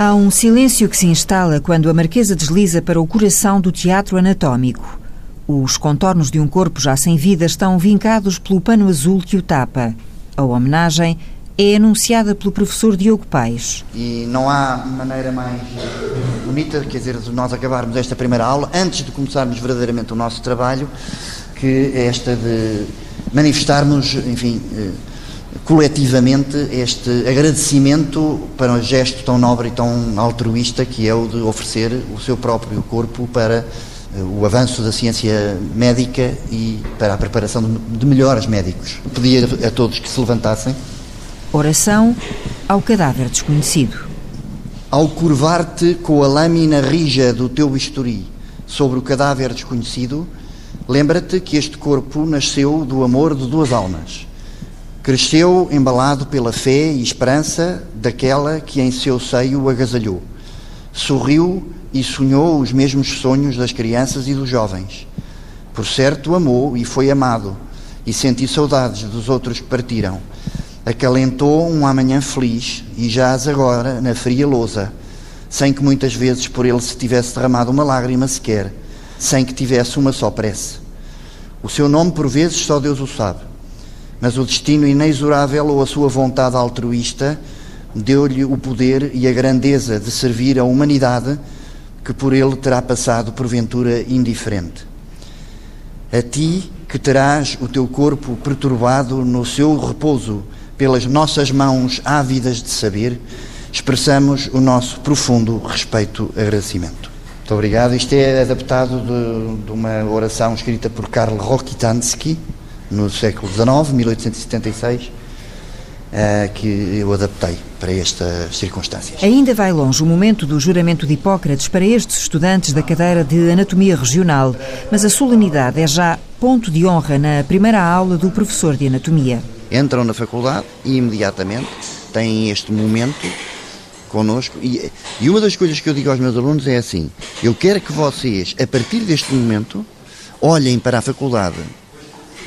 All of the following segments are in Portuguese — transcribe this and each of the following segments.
Há um silêncio que se instala quando a Marquesa desliza para o coração do teatro anatómico. Os contornos de um corpo já sem vida estão vincados pelo pano azul que o tapa. A homenagem é anunciada pelo professor Diogo Paes. E não há maneira mais bonita, quer dizer, de nós acabarmos esta primeira aula, antes de começarmos verdadeiramente o nosso trabalho, que é esta de manifestarmos, enfim, eh, coletivamente este agradecimento para um gesto tão nobre e tão altruísta que é o de oferecer o seu próprio corpo para eh, o avanço da ciência médica e para a preparação de melhores médicos. Pedia a todos que se levantassem. Oração ao cadáver desconhecido. Ao curvar-te com a lâmina rija do teu bisturi sobre o cadáver desconhecido, lembra-te que este corpo nasceu do amor de duas almas. Cresceu embalado pela fé e esperança daquela que em seu seio o agasalhou. Sorriu e sonhou os mesmos sonhos das crianças e dos jovens. Por certo, amou e foi amado, e senti saudades dos outros que partiram acalentou um amanhã feliz e jaz agora na fria lousa, sem que muitas vezes por ele se tivesse derramado uma lágrima sequer, sem que tivesse uma só prece. O seu nome, por vezes, só Deus o sabe, mas o destino inexorável ou a sua vontade altruísta deu-lhe o poder e a grandeza de servir a humanidade que por ele terá passado porventura indiferente. A ti que terás o teu corpo perturbado no seu repouso pelas nossas mãos ávidas de saber, expressamos o nosso profundo respeito e agradecimento. Muito obrigado. Isto é adaptado de, de uma oração escrita por Karl Rokitansky no século XIX, 1876, uh, que eu adaptei para estas circunstâncias. Ainda vai longe o momento do juramento de Hipócrates para estes estudantes da cadeira de Anatomia Regional, mas a solenidade é já ponto de honra na primeira aula do professor de Anatomia entram na faculdade e imediatamente têm este momento connosco. E, e uma das coisas que eu digo aos meus alunos é assim: eu quero que vocês, a partir deste momento, olhem para a faculdade,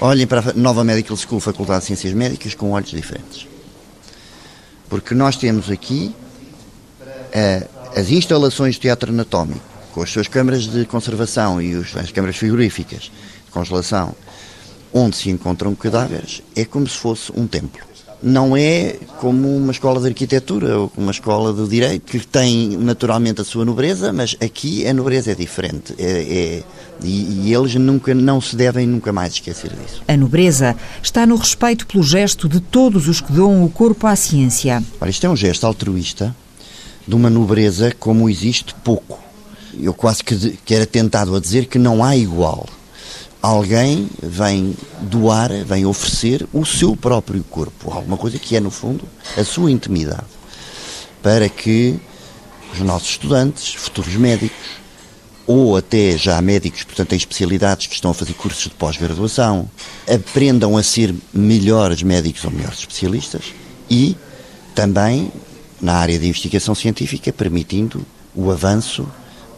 olhem para a Nova Medical School, Faculdade de Ciências Médicas, com olhos diferentes. Porque nós temos aqui uh, as instalações de teatro anatómico, com as suas câmaras de conservação e os, as câmaras frigoríficas de congelação, onde se encontram cadáveres, é como se fosse um templo. Não é como uma escola de arquitetura ou uma escola de direito, que tem naturalmente a sua nobreza, mas aqui a nobreza é diferente. É, é, e, e, eles nunca não se devem nunca mais esquecer disso. A nobreza está no respeito pelo gesto de todos os que dão o corpo à ciência. Ora, isto é um gesto altruísta de uma nobreza como existe pouco. Eu quase que, que era tentado a dizer que não há igual alguém vem doar, vem oferecer o seu próprio corpo, alguma coisa que é, no fundo, a sua intimidade, para que os nossos estudantes, futuros médicos, ou até já médicos, portanto, em especialidades que estão a fazer cursos de pós-graduação, aprendam a ser melhores médicos ou melhores especialistas e também na área de investigação científica, permitindo o avanço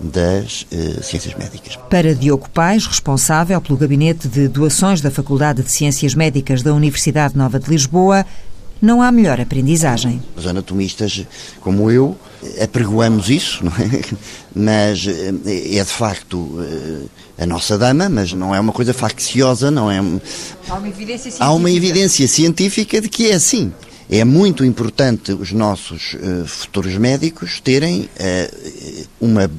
das uh, ciências médicas. Para Diogo Pais, responsável pelo Gabinete de Doações da Faculdade de Ciências Médicas da Universidade Nova de Lisboa, não há melhor aprendizagem. Os anatomistas, como eu, apregoamos isso, é? mas eh, é de facto eh, a nossa dama, mas não é uma coisa facciosa, não é? Há uma evidência científica. Há uma evidência científica de que é assim. É muito importante os nossos uh, futuros médicos terem uma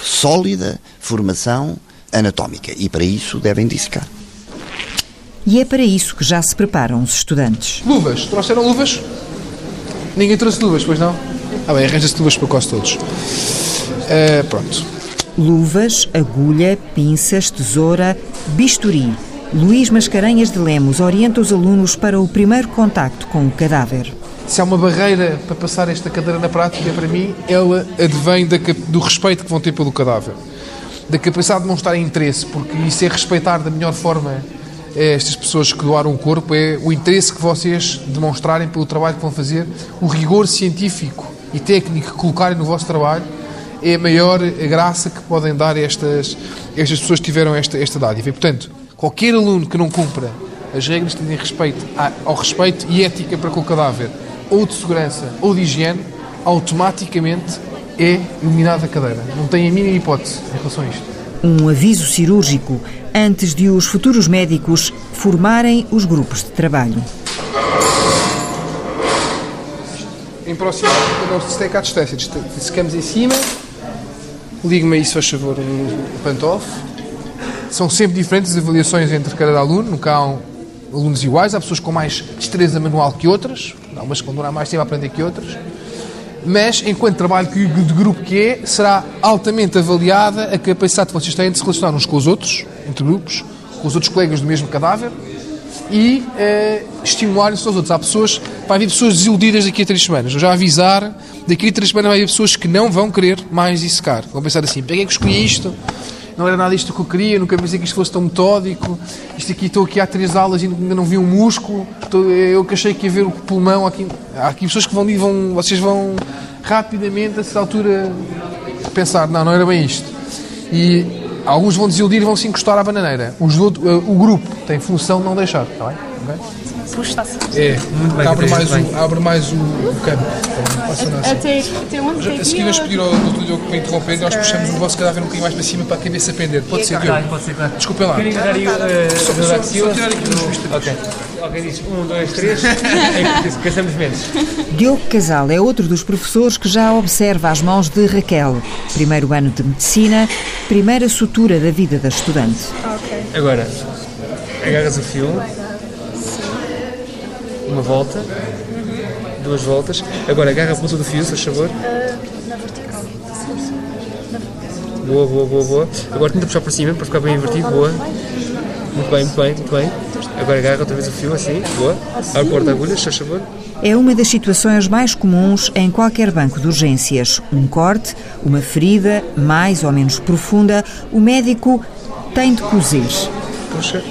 sólida formação anatómica e para isso devem dissecar. E é para isso que já se preparam os estudantes. Luvas. Trouxeram luvas? Ninguém trouxe luvas, pois não? Ah bem, arranja-se luvas para quase todos. Uh, pronto. Luvas, agulha, pinças, tesoura, bisturi. Luís Mascarenhas de Lemos orienta os alunos para o primeiro contacto com o cadáver se há uma barreira para passar esta cadeira na prática, para mim, ela advém da, do respeito que vão ter pelo cadáver. Da capacidade de demonstrar interesse, porque isso é respeitar da melhor forma eh, estas pessoas que doaram o corpo, é o interesse que vocês demonstrarem pelo trabalho que vão fazer, o rigor científico e técnico que colocarem no vosso trabalho, é a maior graça que podem dar estas, estas pessoas que tiveram esta, esta dádiva. E, portanto, qualquer aluno que não cumpra as regras que respeito ao respeito e ética para com o cadáver ou de segurança ou de higiene, automaticamente é eliminada a cadeira. Não tem a mínima hipótese em relação a isto. Um aviso cirúrgico antes de os futuros médicos formarem os grupos de trabalho. Em próximo, não se cá a distância. Secamos em cima, ligue-me se faz favor, no pantof. São sempre diferentes as avaliações entre cada aluno, nunca há alunos iguais, há pessoas com mais destreza manual que outras, há umas que vão durar mais tempo a aprender que outras, mas enquanto trabalho de grupo que é, será altamente avaliada a capacidade que vocês têm de se relacionar uns com os outros, entre grupos, com os outros colegas do mesmo cadáver, e eh, estimularem-se aos outros. Há pessoas, vai haver pessoas desiludidas daqui a três semanas. Eu já avisar, daqui a três semanas vai haver pessoas que não vão querer mais dissecar. Vão pensar assim, para que é que escolhi isto? Não era nada isto que eu queria, nunca pensei que isto fosse tão metódico. Isto aqui, estou aqui há três aulas e ainda não vi um músculo. Estou, eu que achei que ia ver o pulmão aqui. Há aqui pessoas que vão, vão vocês vão rapidamente, a essa altura, pensar, não, não era bem isto. E alguns vão desiludir e vão se encostar à bananeira. Os, o, o grupo tem função de não deixar, está bem? Okay? É, muito bem, abre, mais o, abre mais o, o campo. Até, até onde? A seguir vamos pedir ao Dr. Diogo para interromper nós puxamos o vosso cadáver um bocadinho mais para cima para a cabeça pender. Pode ser, Diogo? Pode ser, claro. Desculpem lá. Querem dar aí só, só, só tirar aqui os. Ok. Alguém diz um, dois, três, caçamos menos. Diogo Casal é outro dos professores que já observa as mãos de Raquel. Primeiro ano de medicina, primeira sutura da vida da estudante. Ok. Agora, agarras o fio, uma volta, duas voltas. Agora agarra a ponta do fio, se faz favor. na vertical. Boa, boa, boa, boa. Agora tenta puxar para cima para ficar bem invertido. Boa. Muito bem, muito bem, muito bem. Agora agarra outra vez o fio, assim. Boa. Abre porta agulhas, se faz favor. É uma das situações mais comuns em qualquer banco de urgências. Um corte, uma ferida, mais ou menos profunda, o médico tem de cozer. Puxa.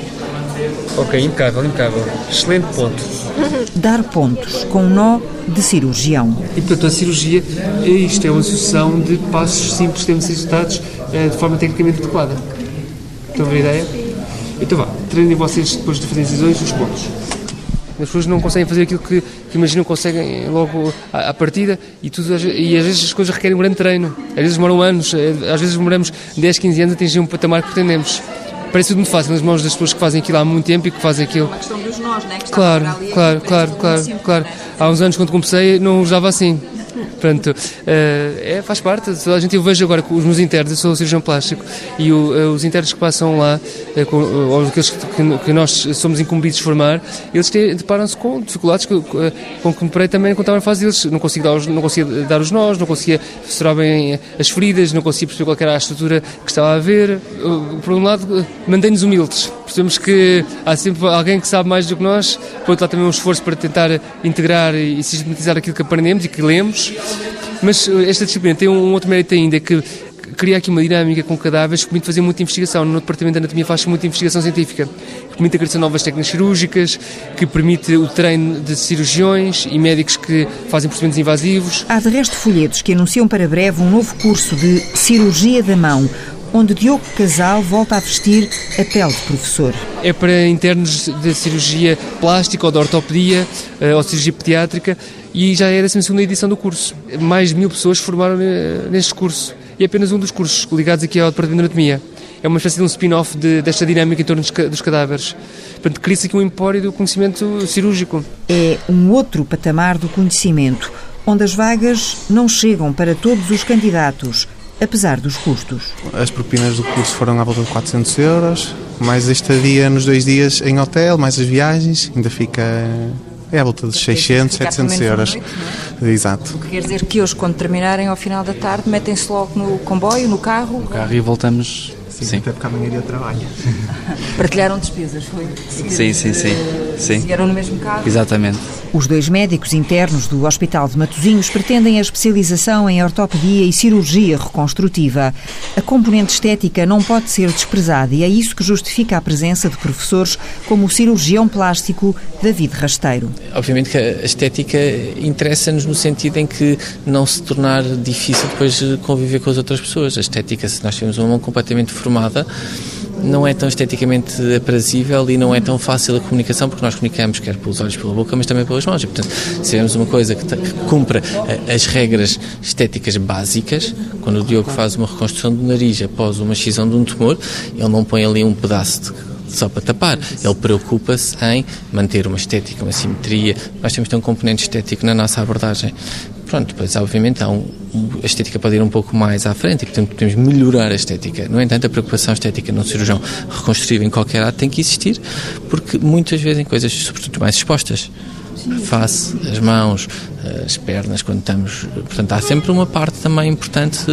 Ok, impecável, impecável. Excelente ponto. Dar pontos com um nó de cirurgião. E portanto a cirurgia, isto é uma sucessão de passos simples que devem ser executados eh, de forma tecnicamente adequada. Estão a ver a ideia? Então vá, treinem vocês depois de fazerem decisões os pontos. As pessoas não conseguem fazer aquilo que, que imaginam conseguem logo à, à partida e, tudo, e às vezes as coisas requerem um grande treino. Às vezes demoram anos, eh, às vezes demoramos 10, 15 anos a atingir um patamar que pretendemos. Parece tudo muito fácil nas mãos das pessoas que fazem aquilo há muito tempo e que fazem aquilo. A questão dos nós, né? Que claro, claro, claro, claro, claro. Há uns anos quando comecei não usava assim. Portanto, é, faz parte. A gente, eu vejo agora os meus internos, eu sou cirurgião plástico, e o, os internos que passam lá, com, ou aqueles que, que, nós somos incumbidos de formar, eles deparam-se com dificuldades com, com que me parei também quando estava na fase deles. Não conseguia dar os, não conseguia dar os nós, não conseguia fissurar bem as feridas, não conseguia perceber qual era a estrutura que estava a haver. Por um lado, mantém-nos humildes. Percebemos que há sempre alguém que sabe mais do que nós, por outro lado, também um esforço para tentar integrar e sistematizar aquilo que aprendemos e que lemos. Mas esta disciplina tem um outro mérito ainda, que cria aqui uma dinâmica com cadáveres que permite fazer muita investigação. No Departamento de Anatomia faz muita investigação científica, que permite a criação de novas técnicas cirúrgicas, que permite o treino de cirurgiões e médicos que fazem procedimentos invasivos. Há de resto folhetos que anunciam para breve um novo curso de Cirurgia da Mão, onde Diogo Casal volta a vestir a pele de professor. É para internos de cirurgia plástica ou de ortopedia eh, ou cirurgia pediátrica e já é a 12 edição do curso. Mais de mil pessoas formaram eh, neste curso e é apenas um dos cursos ligados aqui ao Departamento de Anatomia. É uma espécie de um spin-off de, desta dinâmica em torno dos cadáveres. Portanto, cria-se aqui um empório do conhecimento cirúrgico. É um outro patamar do conhecimento, onde as vagas não chegam para todos os candidatos, apesar dos custos. As propinas do curso foram à volta de 400 euros, mais a estadia nos dois dias em hotel, mais as viagens, ainda fica é à volta de 600, 700 euros. Noite, é? Exato. O que quer dizer que hoje, quando terminarem ao final da tarde, metem-se logo no comboio, no carro? No carro e voltamos Sim, sim. até porque amanhã dia trabalho. Partilharam despesas, foi? Sim, sim, sim. sim. Vieram no mesmo carro? Exatamente. Os dois médicos internos do Hospital de Matosinhos pretendem a especialização em ortopedia e cirurgia reconstrutiva. A componente estética não pode ser desprezada e é isso que justifica a presença de professores como o cirurgião plástico David Rasteiro. Obviamente que a estética interessa-nos no sentido em que não se tornar difícil depois conviver com as outras pessoas. A estética, se nós tivermos uma mão completamente não é tão esteticamente aprazível e não é tão fácil a comunicação, porque nós comunicamos quer pelos olhos, pela boca, mas também pelas mãos. E, portanto, se tivermos uma coisa que, que cumpra eh, as regras estéticas básicas, quando o Diogo faz uma reconstrução do nariz após uma excisão de um tumor, ele não põe ali um pedaço de só para tapar. Ele preocupa-se em manter uma estética, uma simetria. Nós temos de ter um componente estético na nossa abordagem. Pronto, depois, obviamente, há um, a estética pode ir um pouco mais à frente e, portanto, podemos melhorar a estética. No entanto, a preocupação estética no cirurgião reconstrutivo em qualquer ato tem que existir, porque muitas vezes em coisas, sobretudo, mais expostas, a face, as mãos, as pernas, quando estamos. Portanto, há sempre uma parte também importante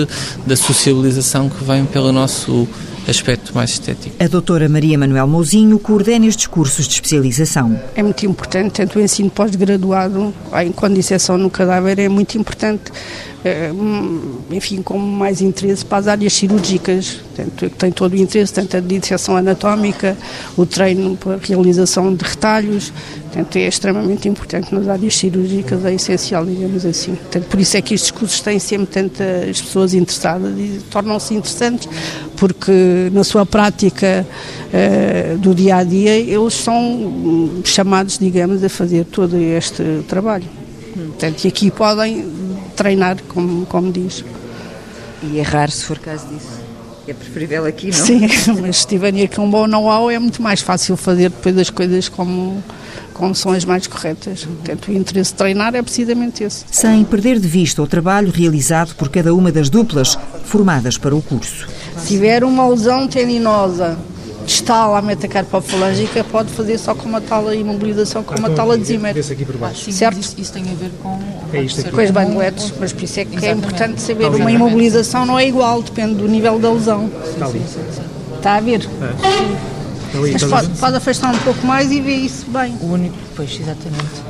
da sociabilização que vem pelo nosso aspecto mais estético. A doutora Maria Manuel Mouzinho coordena estes cursos de especialização. É muito importante, tanto o ensino pós-graduado, em disseção no cadáver, é muito importante, enfim, com mais interesse para as áreas cirúrgicas. Tanto, tem todo o interesse, tanto a disseção anatómica, o treino para a realização de retalhos, Portanto, é extremamente importante nas áreas cirúrgicas, é essencial, digamos assim. Portanto, por isso é que estes cursos têm sempre tantas pessoas interessadas e tornam-se interessantes, porque na sua prática uh, do dia a dia eles são chamados, digamos, a fazer todo este trabalho. Portanto, e aqui podem treinar, como, como diz. E errar se for caso disso. É preferível aqui, não? Sim, mas se tiverem aqui um bom know-how é muito mais fácil fazer depois as coisas como como são as mais corretas. Portanto, o interesse de treinar é precisamente esse. Sem perder de vista o trabalho realizado por cada uma das duplas formadas para o curso. Se tiver uma lesão tendinosa distal à metacarpofalângica, pode fazer só com uma tal imobilização, com uma ah, tal adesímetro. Certo? Isso, isso, tem a ver com, é com as bandeletes, mas por isso é que Exatamente. é importante saber. Uma imobilização não é igual, depende do nível da lesão. Está ali. Está a ver? É. Mas pode, pode afastar um pouco mais e ver isso bem. O único, pois, exatamente.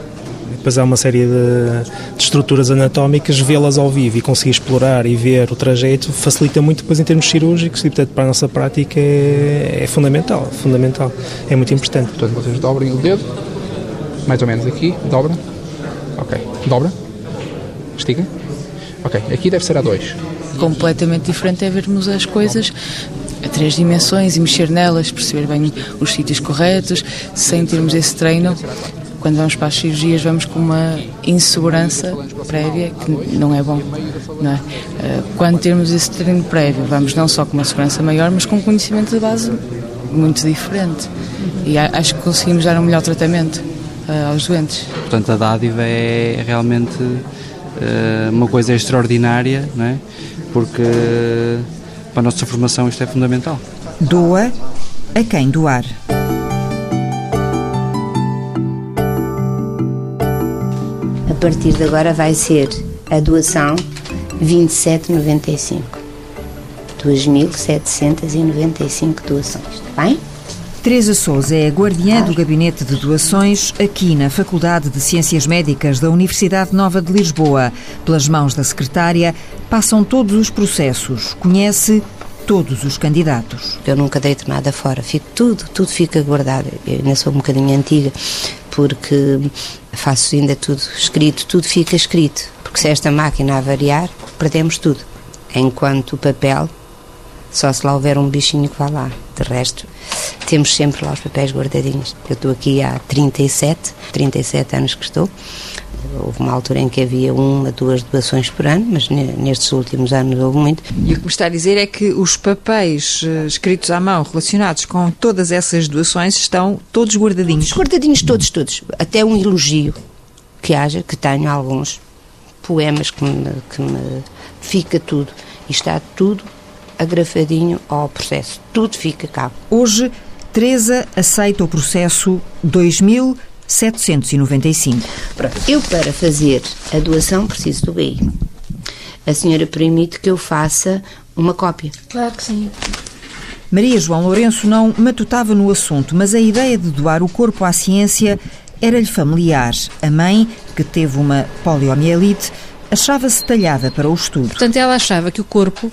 Depois há uma série de, de estruturas anatómicas, vê-las ao vivo e conseguir explorar e ver o trajeto facilita muito depois em termos cirúrgicos e, portanto, para a nossa prática é, é fundamental, fundamental, é muito importante. Portanto, vocês dobrem o dedo, mais ou menos aqui, dobra, ok, dobra, estica, ok, aqui deve ser a dois. Completamente diferente é vermos as coisas a três dimensões e mexer nelas, perceber bem os sítios corretos, sem termos esse treino. Quando vamos para as cirurgias, vamos com uma insegurança prévia que não é bom. Não é? Eh, quando temos esse treino prévio, vamos não só com uma segurança maior, mas com um conhecimento de base muito diferente. E acho que conseguimos dar um melhor tratamento eh, aos doentes. Portanto, a dádiva é realmente eh, uma coisa extraordinária, não é? porque para a nossa formação isto é fundamental. Doa a quem doar. Partir de agora vai ser a doação 2795. 2.795 doações, está bem? Teresa Souza é a guardiã do Gabinete de Doações aqui na Faculdade de Ciências Médicas da Universidade Nova de Lisboa. Pelas mãos da secretária passam todos os processos, conhece todos os candidatos. Eu nunca deito nada fora, fico tudo, tudo fica guardado. Eu ainda sou um bocadinho antiga porque faço ainda tudo escrito, tudo fica escrito, porque se esta máquina avariar, perdemos tudo. Enquanto o papel, só se lá houver um bichinho que vá lá. De resto, temos sempre lá os papéis guardadinhos. Eu estou aqui há 37, 37 anos que estou. Houve uma altura em que havia uma, duas doações por ano, mas nestes últimos anos houve muito. E o que me está a dizer é que os papéis uh, escritos à mão relacionados com todas essas doações estão todos guardadinhos? Todos guardadinhos, todos, todos. Até um elogio que haja, que tenho alguns poemas que me, que me fica tudo. E está tudo agrafadinho ao processo. Tudo fica cá. Hoje, Teresa aceita o processo 2795. Pronto. Eu, para fazer a doação, preciso do BI. A senhora permite que eu faça uma cópia? Claro que sim. Maria João Lourenço não matutava no assunto, mas a ideia de doar o corpo à ciência era-lhe familiar. A mãe, que teve uma poliomielite, achava-se talhada para o estudo. Portanto, ela achava que o corpo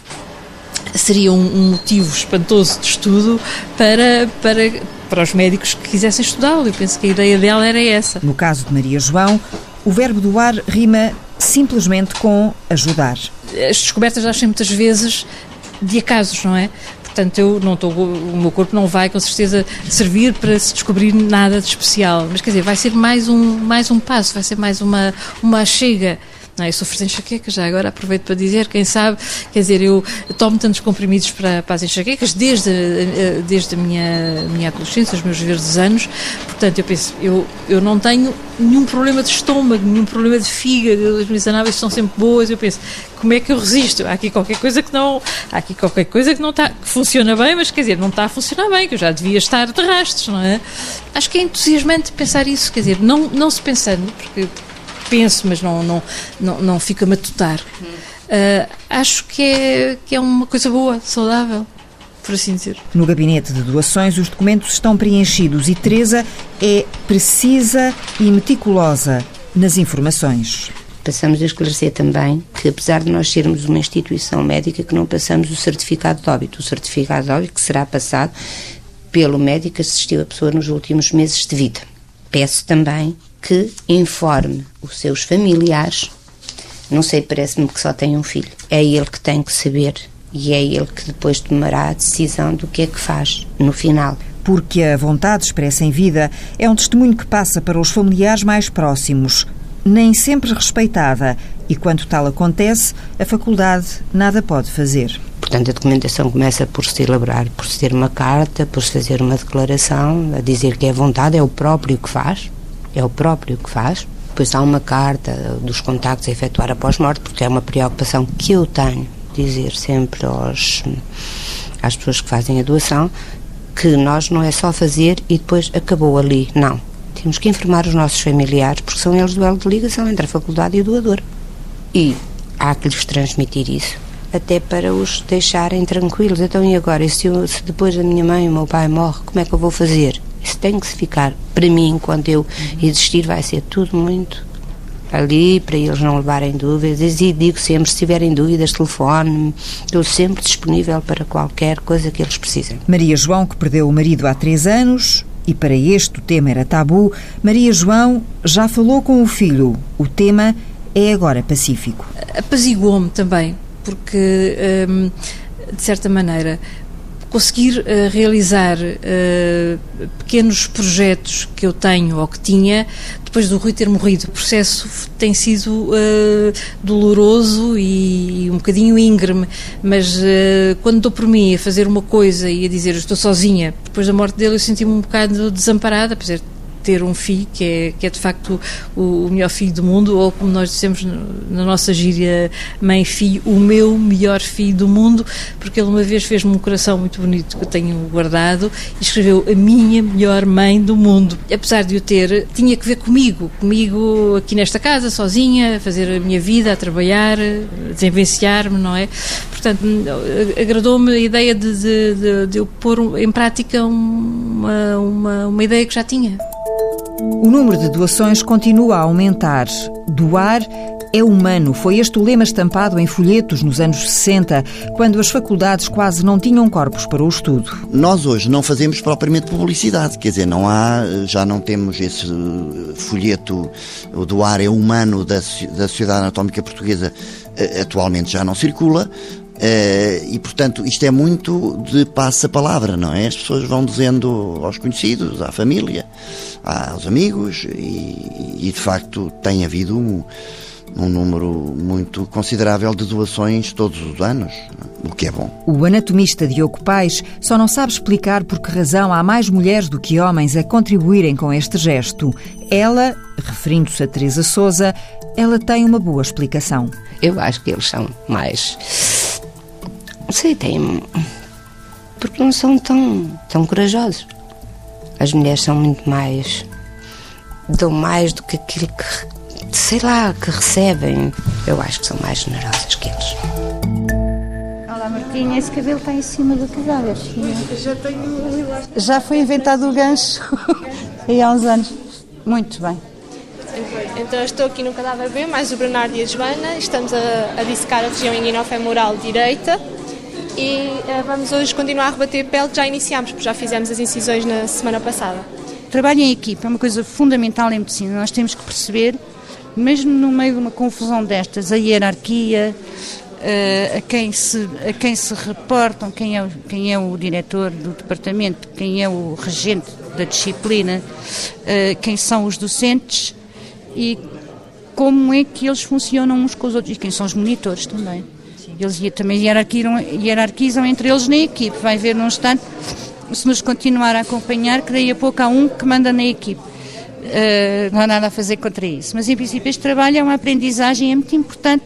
seria um, um, motivo espantoso de estudo para, para, para os médicos que quisessem estudá-lo. Eu penso que a ideia dela era essa. No caso de Maria João, o verbo doar rima simplesmente com ajudar. As descobertas nascem muitas vezes de acasos, não é? portanto eu não estou, o meu corpo não vai com certeza servir para se descobrir nada de especial, mas quer dizer, vai ser mais um, mais um passo, vai ser mais uma, uma chega não, eu sofro de enxaquecas, já agora aproveito para dizer, quem sabe, quer dizer, eu tomo tantos comprimidos para, para as enxaquecas desde, desde a minha, minha adolescência, os meus verdes anos, portanto, eu penso, eu, eu não tenho nenhum problema de estômago, nenhum problema de fígado, as minhas análises são sempre boas, eu penso, como é que eu resisto? Há aqui qualquer coisa que não, há aqui qualquer coisa que não está, que funciona bem, mas quer dizer, não está a funcionar bem, que eu já devia estar de rastros, não é? Acho que é entusiasmante pensar isso, quer dizer, não, não se pensando, porque penso, mas não, não, não, não fica a matutar. Uh, acho que é, que é uma coisa boa, saudável. Por assim dizer. No gabinete de doações, os documentos estão preenchidos e Teresa é precisa e meticulosa nas informações. Passamos a esclarecer também que, apesar de nós sermos uma instituição médica, que não passamos o certificado de óbito. O certificado de óbito que será passado pelo médico que assistiu a pessoa nos últimos meses de vida. Peço também que informe os seus familiares. Não sei, parece-me que só tem um filho. É ele que tem que saber e é ele que depois tomará a decisão do que é que faz no final. Porque a vontade expressa em vida é um testemunho que passa para os familiares mais próximos, nem sempre respeitada, e quando tal acontece, a faculdade nada pode fazer. Portanto, a documentação começa por se elaborar, por se ter uma carta, por se fazer uma declaração, a dizer que é vontade, é o próprio que faz, é o próprio que faz. Depois há uma carta dos contactos a efetuar após morte, porque é uma preocupação que eu tenho, dizer sempre aos, às pessoas que fazem a doação, que nós não é só fazer e depois acabou ali. Não. Temos que informar os nossos familiares, porque são eles do elo de ligação entre a faculdade e o doador. E há que lhes transmitir isso, até para os deixarem tranquilos. Então, e agora? E se, eu, se depois a minha mãe ou o meu pai morre, como é que eu vou fazer? Isso tem que se ficar. Para mim, enquanto eu existir, vai ser tudo muito ali para eles não levarem dúvidas e digo sempre, se tiverem dúvidas, telefone estou sempre disponível para qualquer coisa que eles precisem. Maria João, que perdeu o marido há três anos, e para este o tema era tabu, Maria João já falou com o filho. O tema é agora pacífico. Apaziguou-me também, porque, hum, de certa maneira, conseguir uh, realizar uh, pequenos projetos que eu tenho ou que tinha depois do Rui ter morrido. O processo tem sido uh, doloroso e um bocadinho íngreme, mas quando dou por mim a fazer uma coisa e a dizer estou sozinha, depois da morte dele eu senti-me um bocado desamparada, apesar de ter um filho que é, que é de facto o, o melhor filho do mundo, ou como nós dissemos na nossa gíria mãe-filho, o meu melhor filho do mundo, porque ele uma vez fez-me um coração muito bonito que eu tenho guardado e escreveu a minha melhor mãe do mundo. Apesar de eu ter, tinha que ver comigo, comigo aqui nesta casa, sozinha, a fazer a minha vida, a trabalhar, a desenvenciar-me, não é? Portanto, agradou-me a ideia de, de, de, de eu pôr em prática uma, uma, uma ideia que já tinha. O número de doações continua a aumentar. Doar é humano. Foi este o lema estampado em folhetos nos anos 60, quando as faculdades quase não tinham corpos para o estudo. Nós hoje não fazemos propriamente publicidade, quer dizer, não há, já não temos esse eh, folheto, doar é humano da, da Sociedade Anatómica Portuguesa, eh, atualmente já não circula. Uh, e, portanto, isto é muito de passa-palavra, não é? As pessoas vão dizendo aos conhecidos, à família, aos amigos, e, e de facto tem havido um, um número muito considerável de doações todos os anos, o que é bom. O anatomista Diogo Pais só não sabe explicar por que razão há mais mulheres do que homens a contribuírem com este gesto. Ela, referindo-se a Teresa Souza, ela tem uma boa explicação. Eu acho que eles são mais não sei, têm. Porque não são tão, tão corajosos. As mulheres são muito mais. dão mais do que aquilo que. sei lá, que recebem. Eu acho que são mais generosas que eles. Olá, Martinha, esse cabelo está em cima do cadáver. Já tenho. Já foi inventado o gancho há uns anos. Muito bem. Então estou aqui no cadáver B, mais o Bernardo e a Joana. Estamos a, a dissecar a região inguinofemoral direita e uh, vamos hoje continuar a rebater pele que já iniciámos, porque já fizemos as incisões na semana passada. Trabalho em equipa é uma coisa fundamental em medicina. Nós temos que perceber, mesmo no meio de uma confusão destas, a hierarquia, uh, a, quem se, a quem se reportam, quem é, quem é o diretor do departamento, quem é o regente da disciplina, uh, quem são os docentes e como é que eles funcionam uns com os outros e quem são os monitores também. Eles também hierarquizam, hierarquizam entre eles na equipe. Vai ver num instante, se nos continuar a acompanhar, que daí a pouco há um que manda na equipe. Uh, não há nada a fazer contra isso. Mas, em princípio, este trabalho é uma aprendizagem, é muito importante.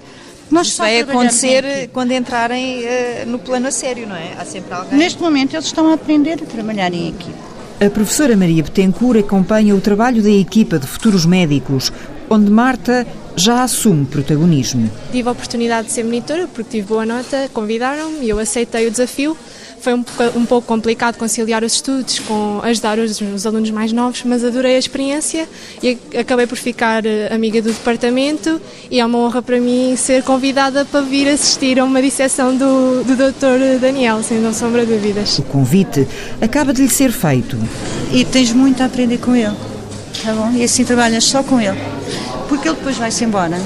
Nós Isso vai acontecer quando entrarem uh, no plano a sério, não é? Há sempre alguém. Neste momento, eles estão a aprender a trabalhar em equipe. A professora Maria Betancourt acompanha o trabalho da equipa de futuros médicos, onde Marta já assume protagonismo. Tive a oportunidade de ser monitora porque tive boa nota, convidaram-me e eu aceitei o desafio foi um, um pouco complicado conciliar os estudos com ajudar os, os, alunos mais novos, mas adorei a experiência e acabei por ficar eh, amiga do departamento e é uma honra para mim ser convidada para vir assistir a uma disseção do, do Dr. Daniel, sem sombra de dúvidas. O convite acaba de lhe ser feito. E tens muito a aprender com ele, tá bom? E assim trabalhas só com ele, porque ele depois vai-se embora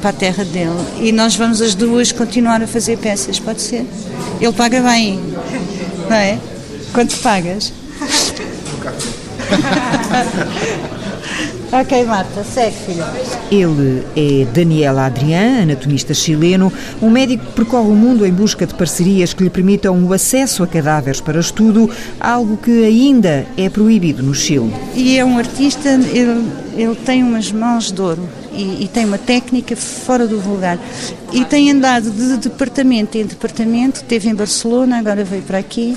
para a terra dele e nós vamos as duas continuar a fazer peças, pode ser? Ele paga bem, não é? Quanto pagas? ok, Marta, segue, filha. Ele é Daniel Adrián, anatomista chileno, um médico que percorre o mundo em busca de parcerias que lhe permitam o acesso a cadáveres para estudo, algo que ainda é proibido no Chile. E é um artista, ele, ele tem umas mãos de ouro e, e, tem uma técnica fora do vulgar. E tem andado de departamento em departamento, teve em Barcelona, agora veio para aqui.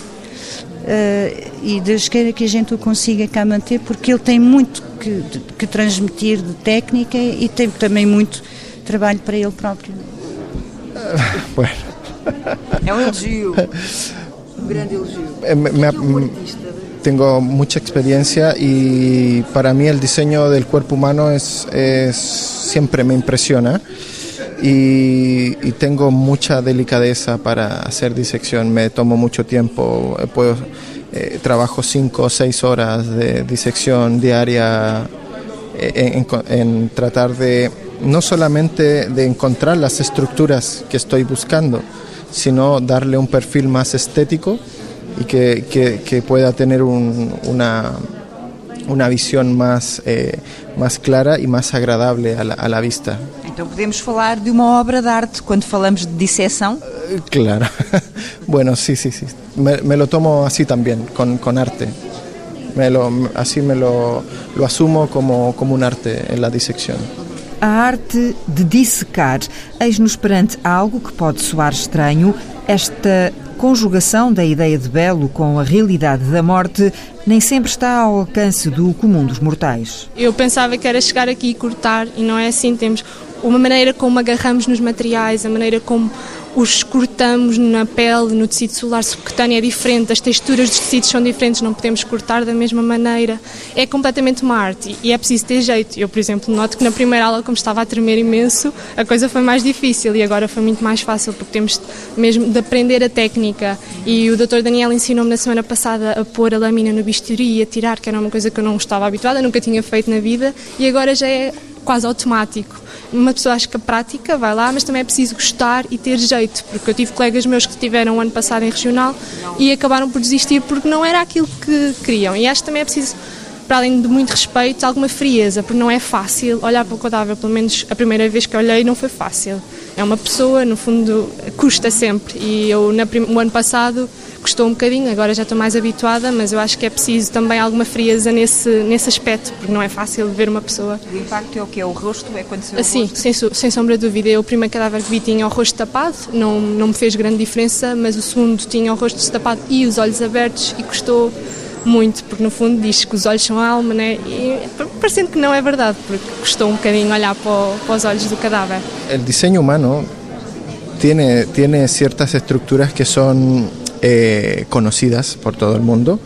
Uh, e Deus queira que a gente o consiga cá manter, porque ele tem muito que, que transmitir de técnica e tem também muito trabalho para ele próprio. Bueno. É um elogio, um grande elogio. É, me, me, tengo mucha experiencia y para mí el diseño del cuerpo humano es, siempre me impresiona y, tengo mucha delicadeza para hacer disección, me tomo mucho tiempo, puedo, eh, trabajo cinco o seis horas de disección diaria eh, en, tratar de no solamente de encontrar las estructuras que estoy buscando, sino darle un perfil más estético y que, pueda tener un, una, una visión más, eh, más clara e mais agradável à, la vista. Então podemos falar de uma obra de arte quando falamos de disseção? Eh, claro. bueno, sí, sí, sí. Me, me, lo tomo así también, con, con arte. Me lo, así me lo, lo asumo como, como un arte en la disección. A arte de dissecar. Eis-nos perante algo que pode soar estranho, esta conjugação da ideia de belo com a realidade da morte nem sempre está ao alcance do comum dos mortais. Eu pensava que era chegar aqui e cortar, e não é assim. Temos uma maneira como agarramos nos materiais, a maneira como os cortamos na pele, no tecido celular subcutâneo é diferente, as texturas dos tecidos são diferentes, não podemos cortar da mesma maneira. É completamente uma arte e é preciso ter jeito. Eu, por exemplo, noto que na primeira aula, como estava a tremer imenso, a coisa foi mais difícil e agora foi muito mais fácil porque temos mesmo de aprender a técnica. E o Dr. Daniel ensinou-me na semana passada a pôr a lâmina no bisturi e a tirar, que era uma coisa que eu não estava habituada, nunca tinha feito na vida e agora já é quase automático uma pessoa acha que a prática vai lá, mas também é preciso gostar e ter jeito, porque eu tive colegas meus que tiveram o ano passado em regional e acabaram por desistir porque não era aquilo que queriam. E acho que também é preciso, para além de muito respeito, alguma frieza, porque não é fácil olhar para o cadáver, pelo menos a primeira vez que olhei não foi fácil. É uma pessoa, no fundo, custa sempre. E eu, no ano passado, custou um bocadinho, agora já estou mais habituada, mas eu acho que é preciso também alguma frieza nesse, nesse aspecto, porque não é fácil ver uma pessoa. O impacto é o que? É o rosto? É quando se Sim, sem, sem sombra de dúvida. Eu, o primeiro cadáver que vi tinha o rosto tapado, não, não me fez grande diferença, mas o segundo tinha o rosto tapado e os olhos abertos e custou muito, porque no fundo diz que os olhos são a alma, né? E parecendo que não é verdade, porque custou um bocadinho olhar para, para os olhos do cadáver. O desenho humano tiene ciertas estructuras que son eh, conocidas por todo el mundo,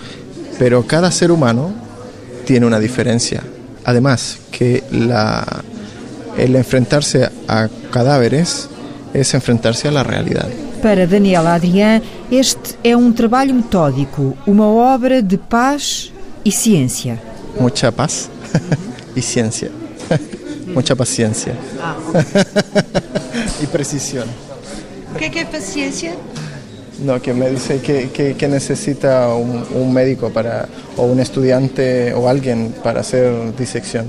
pero cada ser humano tiene una diferencia. Además, que la, el enfrentarse a cadáveres es enfrentarse a la realidad. Para Daniel Adrián, este é um trabalho metódico, uma obra de paz e ciência. Mucha paz e ciência. Mucha paciencia. Ah. y precisión. O que é que é paciência? No, que me dice que, que, que necesita un, un médico para, o un estudiante o alguien para hacer disección.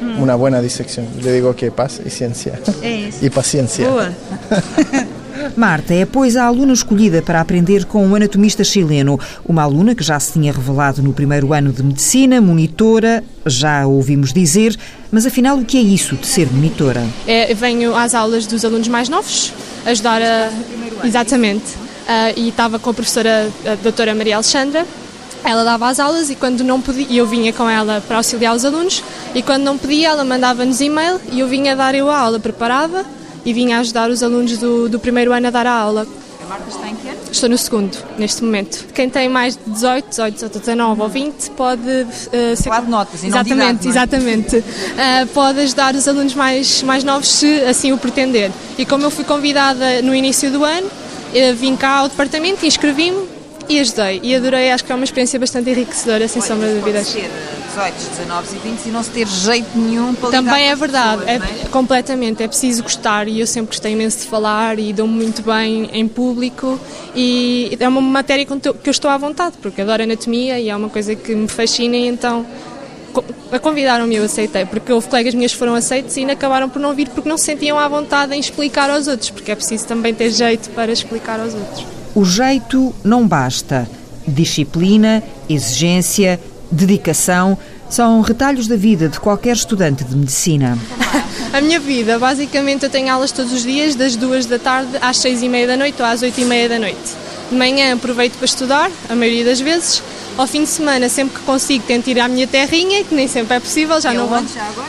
Mm. Una buena disección. Le digo que paz y ciencia. Y paciencia. Marta é, pois, a aluna escolhida para aprender com um anatomista chileno. Uma aluna que já se tinha revelado no primeiro ano de medicina, monitora, já a ouvimos dizer, mas afinal o que é isso de ser monitora? É, venho às aulas dos alunos mais novos, ajudar a. Exatamente. Ah, e estava com a professora, a doutora Maria Alexandra. Ela dava as aulas e quando não podia, eu vinha com ela para auxiliar os alunos, e quando não podia, ela mandava-nos e-mail e eu vinha dar eu a aula, preparava e vinha ajudar os alunos do, do primeiro ano a dar a aula. A Marta está em que ano? Estou no segundo, neste momento. Quem tem mais de 18, 18, 18 19 ou 20 pode uh, ser. De notas e Exatamente, não é? exatamente. Uh, pode ajudar os alunos mais, mais novos se assim o pretender. E como eu fui convidada no início do ano, eu vim cá ao departamento, inscrevi-me e ajudei. E adorei, acho que é uma experiência bastante enriquecedora, sem sombra de dúvidas. Ser 18, 19 e 20 e não se ter jeito nenhum para Também com é verdade, pessoas, é, é? completamente, é preciso gostar e eu sempre gostei imenso de falar e dou-me muito bem em público e é uma matéria com que eu- estou à vontade, porque adoro anatomia e é uma coisa que me fascina e então convidaram-me e eu aceitei, porque houve colegas minhas que foram aceitos e ainda acabaram por não vir porque não se sentiam à vontade em explicar aos outros, porque é preciso também ter jeito para explicar aos outros. O jeito não basta. Disciplina, exigência, dedicação são retalhos da vida de qualquer estudante de medicina. A minha vida, basicamente, eu tenho aulas todos os dias, das duas da tarde às seis e meia da noite ou às oito e meia da noite. De manhã aproveito para estudar, a maioria das vezes. Ao fim de semana, sempre que consigo, tento ir à minha terrinha, que nem sempre é possível, já E não vou.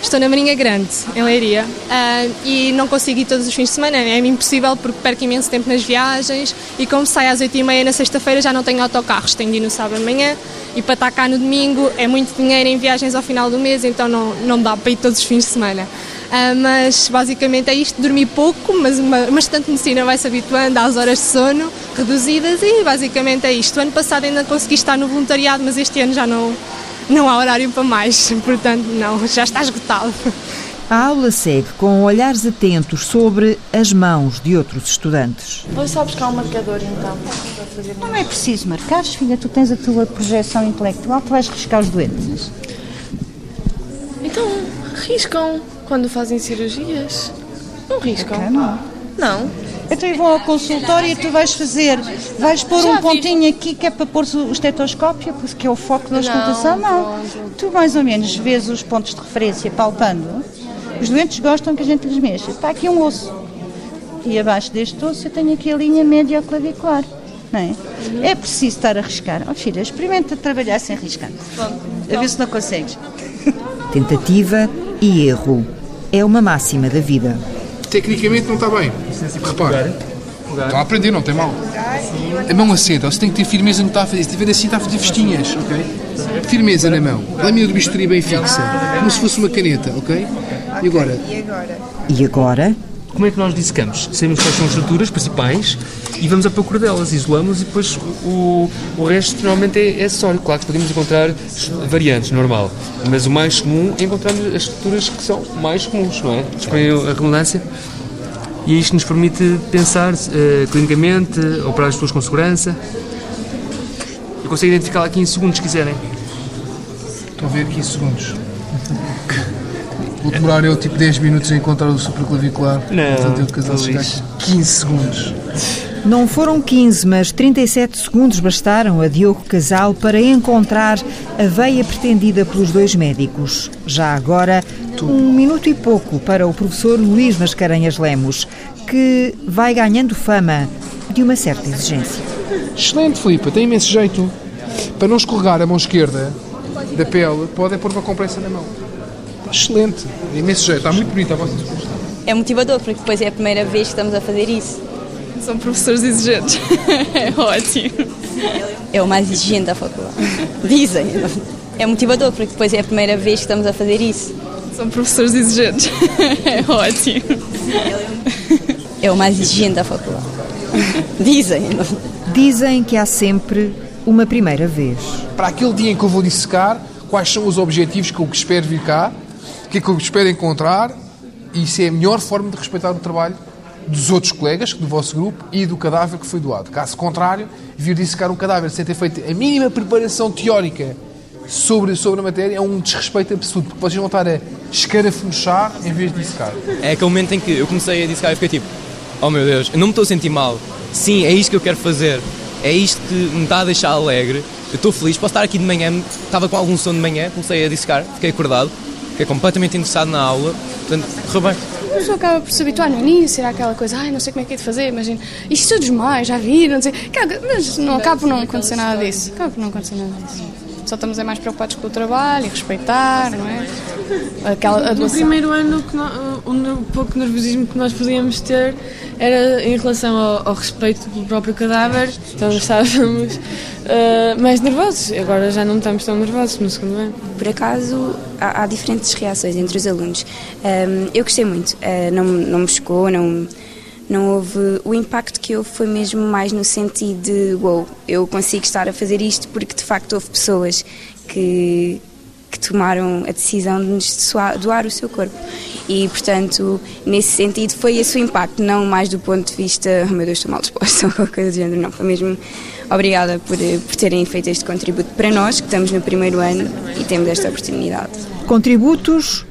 Estou na Marinha Grande, em Leiria. Ah, e não consigo ir todos os fins de semana, é impossível porque perco imenso tempo nas viagens. E como saio às oito e meia na sexta-feira, já não tenho autocarros, tenho de ir no sábado de manhã. E para estar cá no domingo é muito dinheiro em viagens ao final do mês, então não, não dá para ir todos os fins de semana. Ah, mas basicamente é isto, dormir pouco, mas uma, estudante de medicina vai se habituando às horas de sono reduzidas e basicamente é isto. O ano passado ainda consegui estar no voluntariado, mas este ano já não, não há horário para mais, portanto não, já está esgotado. A aula segue com olhares atentos sobre as mãos de outros estudantes. Vou só buscar um marcador então Não é preciso marcar, filha, tu tens a tua projeção intelectual, tu vais riscar os doentes. Então, riscam quando fazem cirurgias? Não riscam? não. Não. Então vão ao consultório e tu vais fazer, vais pôr Já um vi. pontinho aqui que é para pôr o estetoscópio, que é o foco da Não, auscultação, não. Tu mais ou menos vês os pontos de referência palpando. Os doentes gostam que a gente lhes mexa. Está aqui um osso. E abaixo deste osso eu tenho aqui a linha média clavicular. Não é? É preciso estar a riscar. Oh filha, experimenta trabalhar sem riscar. A ver se não consegues. Tentativa e erro. É uma máxima da vida. Tecnicamente não está bem. Repare. Está a aprender, não tem mal. A mão assenta, você tem que ter firmeza no que está a fazer. Se estiver assim, está a fazer festinhas, ok? Firmeza na mão. Lâmina do bisturi bem fixa. Como se fosse uma caneta, ok? E agora? E agora? Como é que nós dissecamos? Sabemos quais são as estruturas principais e vamos à procura delas, isolamos e depois o, o resto normalmente é, é acessório. Claro que podemos encontrar variantes, normal, mas o mais comum é encontrarmos as estruturas que são mais comuns, não é? Escolhem a redundância e isto nos permite pensar eh, clinicamente, operar as pessoas com segurança. Eu consigo identificá-la aqui em segundos, se quiserem. Estou a ver 15 segundos. Vou demorar eu tipo 10 minutos a encontrar o supraclavicular. Não, Portanto, eu de casal chegar Luís. 15 segundos. Não foram 15, mas 37 segundos bastaram a Diogo Casal para encontrar a veia pretendida pelos dois médicos. Já agora, um minuto e pouco para o professor Luís Mascarenhas Lemos, que vai ganhando fama de uma certa exigência. Excelente, Filipe, tem imenso jeito. Para não escorregar a mão esquerda da pele, pode é pôr uma compressa na mão. Excelente, tem imenso jeito, está muito bonita a vossa exposição. É motivador, porque depois é a primeira vez que estamos a fazer isso. São professores exigentes. é ótimo. É o mais exigente da faculdade. Dizem. É motivador, porque depois é a primeira vez que estamos a fazer isso. São professores exigentes. é ótimo. É o mais exigente da faculdade. Dizem. Dizem que há sempre uma primeira vez. Para aquele dia em que eu vou dissecar, quais são os objetivos que eu espero vir cá, o que é que eu espero encontrar, e isso é a melhor forma de respeitar o trabalho dos outros colegas do vosso grupo e do cadáver que foi doado. Caso contrário, vir dissecar um cadáver sem ter feito a mínima preparação teórica sobre, sobre a matéria é um desrespeito absoluto, porque vocês vão estar a escarafunchar em vez de dissecar. É aquele momento em que eu comecei a dissecar e fiquei tipo, oh meu Deus, eu não me estou a sentir mal. Sim, é isto que eu quero fazer. É isto que me está a deixar alegre. Eu estou feliz, posso estar aqui de manhã, estava com algum sono de manhã, comecei a dissecar, fiquei acordado, fiquei completamente interessado na aula, portanto, correu bem. A pessoa acaba por se habituar no início, era aquela coisa, ai, não sei como é que é de fazer, imagina, isto todos mais, já viram, não sei. Mas não acaba por não acontecer nada disso. Acaba por não acontecer nada disso. Só estamos é mais preocupados com o trabalho e respeitar, não é? Aquela No primeiro ano, que no- o, pouco nervosismo que nós podíamos ter era em relação ao, ao respeito pelo próprio cadáver, então estávamos eh, mais nervosos. Agora já não estamos tão nervosos no segundo ano. Por acaso, há, há diferentes reações entre os alunos. Ahm, eu gostei muito, Ah, não, não me chocou, não, não houve. O impacto que houve foi mesmo mais no sentido de: wow, eu consigo estar a fazer isto porque de facto houve pessoas que, que tomaram a decisão de nos doar o seu corpo. E, portanto, nesse sentido, foi esse o impacto, não mais do ponto de vista, oh meu Deus, estou mal disposta ou qualquer coisa do género, não. Foi mesmo obrigada por, por terem feito este contributo para nós, que estamos no primeiro ano e temos esta oportunidade. Contributos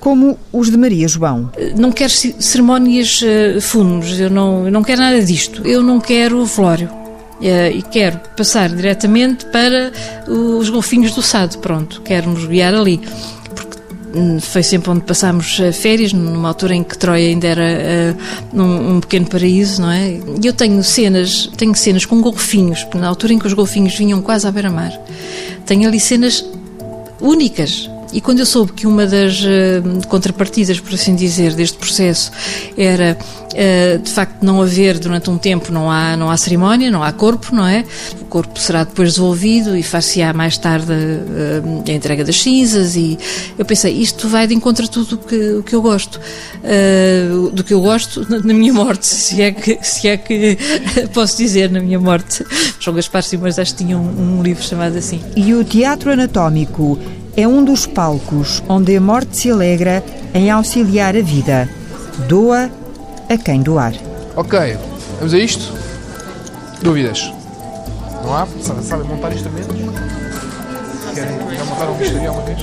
como os de Maria João. Não quero ce- cerimónias eh, fúnebres, eu não, eu não quero nada disto. Eu não quero velório. Eh, e quero passar diretamente para os golfinhos do Sado. Pronto, quero nos guiar ali. Hum, foi sempre onde passámos eh, férias, numa altura em que Troia ainda era um pequeno paraíso, não é? E eu tenho cenas, tenho cenas com golfinhos, na altura em que os golfinhos vinham quase à beira-mar, tenho ali cenas únicas. E quando eu soube que uma das eh, contrapartidas, por assim dizer, deste processo era de facto não haver durante um tempo, não há, não há cerimónia, não há corpo, não é? O corpo será depois devolvido e far-se-á mais tarde eh, a entrega das cinzas e eu pensei, isto vai de encontro a tudo o que, o que eu gosto. Eh, do que eu gosto na, na minha morte, se é que, se é que posso dizer na minha morte. João Gaspar Simões acho que tinha um, um livro chamado assim. E o teatro anatómico é um dos palcos onde a morte se alegra em auxiliar a vida. Doa a quem doar. Ok, vamos a isto? Dúvidas? Não há? Sabem, montar instrumentos? Querem já montar um bisturi alguma vez?